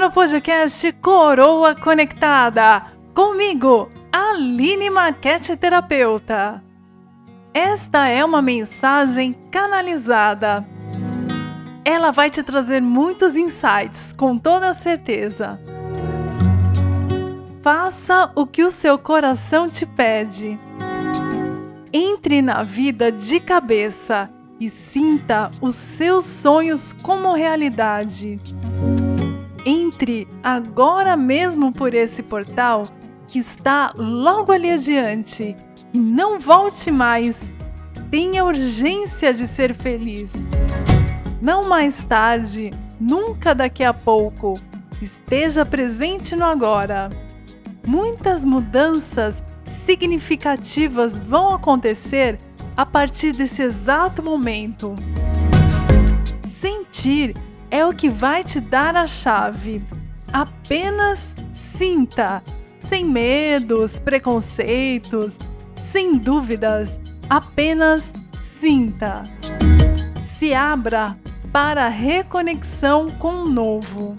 no podcast Coroa Conectada. Comigo, Aline Marquete Terapeuta. Esta é uma mensagem canalizada. Ela vai te trazer muitos insights, com toda certeza. Faça o que o seu coração te pede. Entre na vida de cabeça e sinta os seus sonhos como realidade. Entre agora mesmo por esse portal que está logo ali adiante e não volte mais. Tenha urgência de ser feliz. Não mais tarde, nunca daqui a pouco. Esteja presente no agora. Muitas mudanças significativas vão acontecer a partir desse exato momento. Sentir é o que vai te dar a chave. Apenas sinta, sem medos, preconceitos, sem dúvidas, apenas sinta. Se abra para a reconexão com o novo.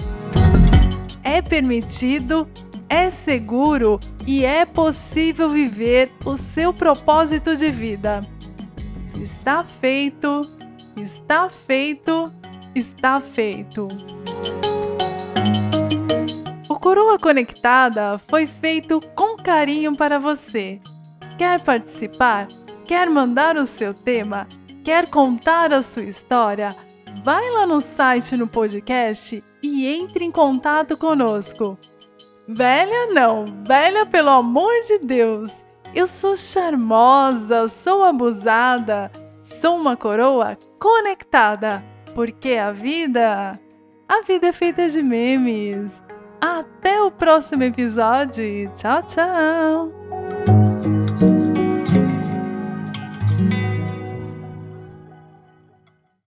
É permitido, é seguro e é possível viver o seu propósito de vida. Está feito, está feito está feito. O Coroa Conectada foi feito com carinho para você. Quer participar? Quer mandar o seu tema? Quer contar a sua história? Vai lá no site no podcast e entre em contato conosco. Velha não, velha pelo amor de Deus. Eu sou charmosa, sou abusada, sou uma coroa conectada porque a vida, a vida é feita de memes. Até o próximo episódio. Tchau, tchau.